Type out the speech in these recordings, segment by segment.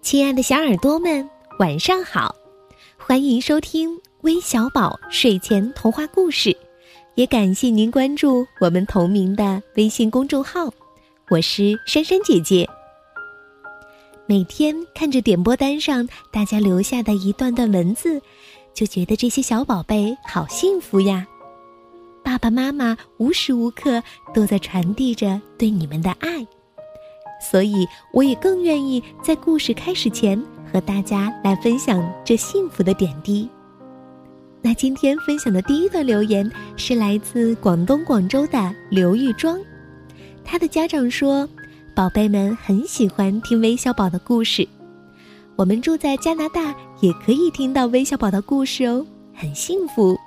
亲爱的小耳朵们，晚上好！欢迎收听微小宝睡前童话故事，也感谢您关注我们同名的微信公众号。我是珊珊姐姐。每天看着点播单上大家留下的一段段文字，就觉得这些小宝贝好幸福呀！爸爸妈妈无时无刻都在传递着对你们的爱。所以，我也更愿意在故事开始前和大家来分享这幸福的点滴。那今天分享的第一段留言是来自广东广州的刘玉庄，他的家长说：“宝贝们很喜欢听微小宝的故事，我们住在加拿大，也可以听到微小宝的故事哦，很幸福。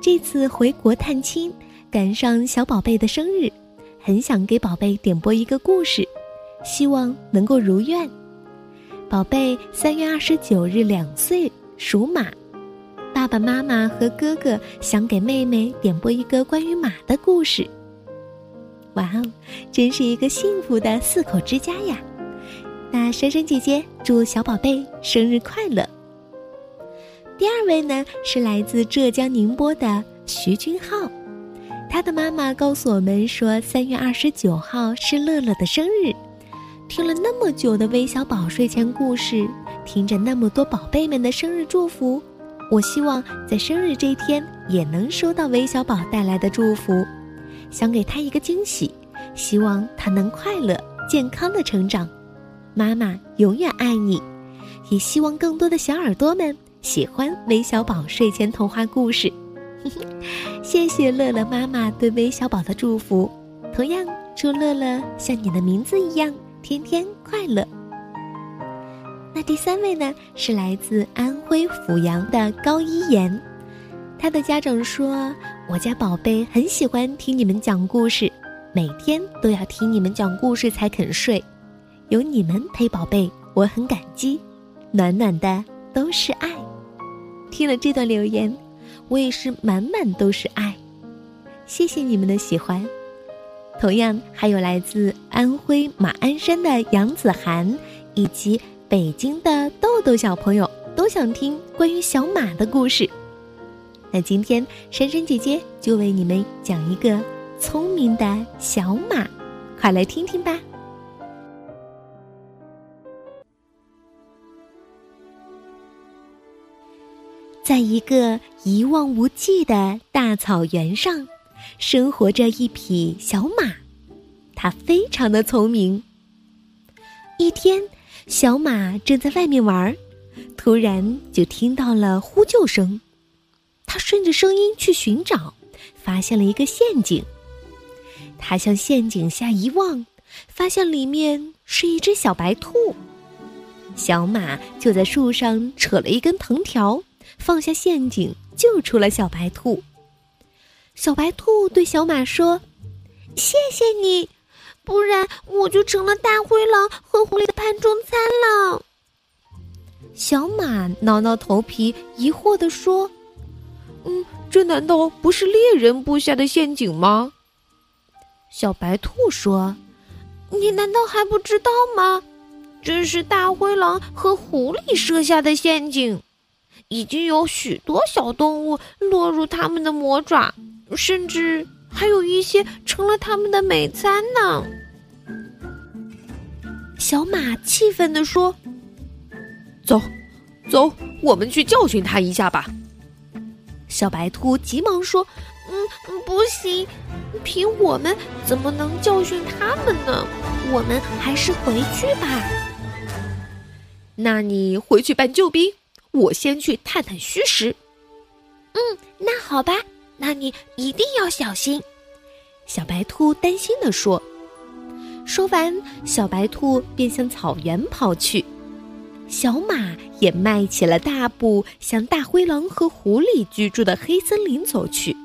这次回国探亲，赶上小宝贝的生日。”很想给宝贝点播一个故事，希望能够如愿。宝贝三月二十九日两岁，属马。爸爸妈妈和哥哥想给妹妹点播一个关于马的故事。哇哦，真是一个幸福的四口之家呀！那珊珊姐姐祝小宝贝生日快乐。第二位呢是来自浙江宁波的徐君浩。他的妈妈告诉我们说，三月二十九号是乐乐的生日。听了那么久的微小宝睡前故事，听着那么多宝贝们的生日祝福，我希望在生日这天也能收到微小宝带来的祝福，想给他一个惊喜，希望他能快乐健康的成长。妈妈永远爱你，也希望更多的小耳朵们喜欢微小宝睡前童话故事。谢谢乐乐妈妈对微小宝的祝福，同样祝乐乐像你的名字一样天天快乐。那第三位呢，是来自安徽阜阳的高一言，他的家长说：“我家宝贝很喜欢听你们讲故事，每天都要听你们讲故事才肯睡，有你们陪宝贝，我很感激，暖暖的都是爱。”听了这段留言。我也是满满都是爱，谢谢你们的喜欢。同样还有来自安徽马鞍山的杨子涵，以及北京的豆豆小朋友，都想听关于小马的故事。那今天珊珊姐姐就为你们讲一个聪明的小马，快来听听吧。在一个一望无际的大草原上，生活着一匹小马，它非常的聪明。一天，小马正在外面玩，突然就听到了呼救声。它顺着声音去寻找，发现了一个陷阱。它向陷阱下一望，发现里面是一只小白兔。小马就在树上扯了一根藤条。放下陷阱，救出了小白兔。小白兔对小马说：“谢谢你，不然我就成了大灰狼和狐狸的盘中餐了。”小马挠挠头皮，疑惑地说：“嗯，这难道不是猎人布下的陷阱吗？”小白兔说：“你难道还不知道吗？这是大灰狼和狐狸设下的陷阱。”已经有许多小动物落入他们的魔爪，甚至还有一些成了他们的美餐呢。小马气愤地说：“走，走，我们去教训他一下吧。”小白兔急忙说：“嗯，不行，凭我们怎么能教训他们呢？我们还是回去吧。”那你回去扮救兵。我先去探探虚实。嗯，那好吧，那你一定要小心。”小白兔担心地说。说完，小白兔便向草原跑去，小马也迈起了大步，向大灰狼和狐狸居住的黑森林走去。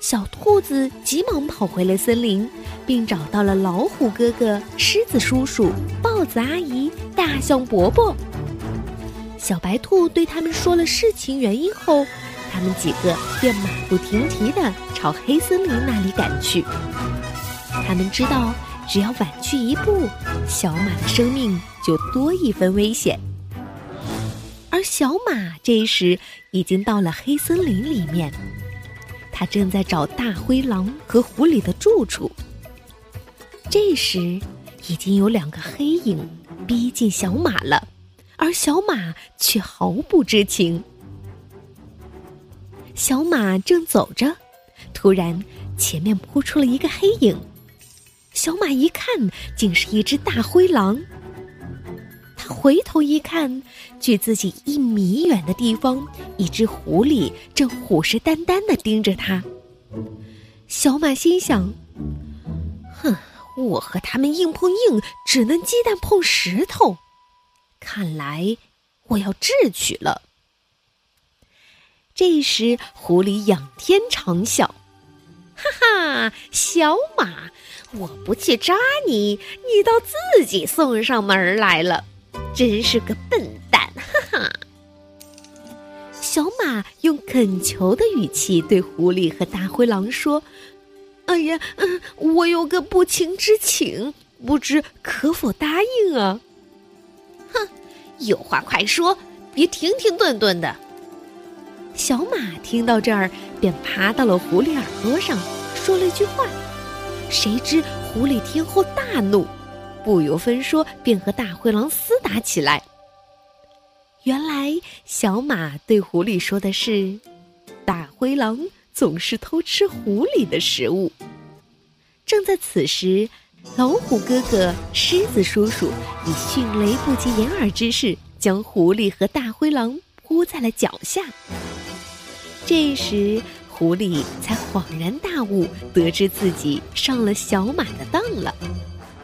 小兔子急忙跑回了森林，并找到了老虎哥哥、狮子叔叔、豹子阿姨、大象伯伯。小白兔对他们说了事情原因后，他们几个便马不停蹄地朝黑森林那里赶去。他们知道，只要晚去一步，小马的生命就多一分危险。而小马这时已经到了黑森林里面，他正在找大灰狼和狐狸的住处。这时，已经有两个黑影逼近小马了，而小马却毫不知情。小马正走着，突然前面扑出了一个黑影。小马一看，竟是一只大灰狼。他回头一看，距自己一米远的地方，一只狐狸正虎视眈眈的盯着他。小马心想：“哼，我和他们硬碰硬，只能鸡蛋碰石头。看来我要智取了。”这时，狐狸仰天长啸：“哈哈，小马！”我不去抓你，你倒自己送上门来了，真是个笨蛋！哈哈。小马用恳求的语气对狐狸和大灰狼说：“哎呀，嗯，我有个不情之请，不知可否答应啊？”有话快说，别停停顿顿的。小马听到这儿，便爬到了狐狸耳朵上，说了一句话。谁知狐狸听后大怒，不由分说便和大灰狼厮打起来。原来小马对狐狸说的是：“大灰狼总是偷吃狐狸的食物。”正在此时，老虎哥哥、狮子叔叔以迅雷不及掩耳之势将狐狸和大灰狼扑在了脚下。这时。狐狸才恍然大悟，得知自己上了小马的当了。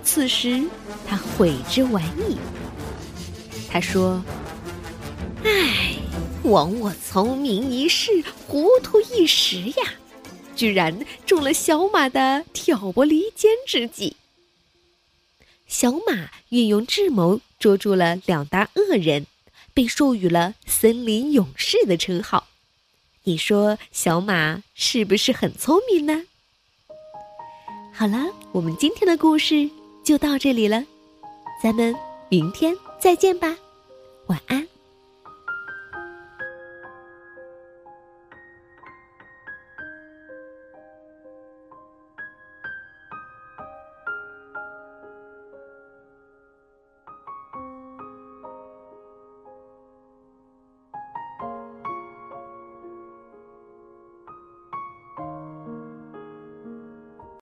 此时，他悔之晚矣。他说：“唉，枉我聪明一世，糊涂一时呀！居然中了小马的挑拨离间之计。”小马运用智谋捉住了两大恶人，被授予了森林勇士的称号。你说小马是不是很聪明呢？好了，我们今天的故事就到这里了，咱们明天再见吧，晚安。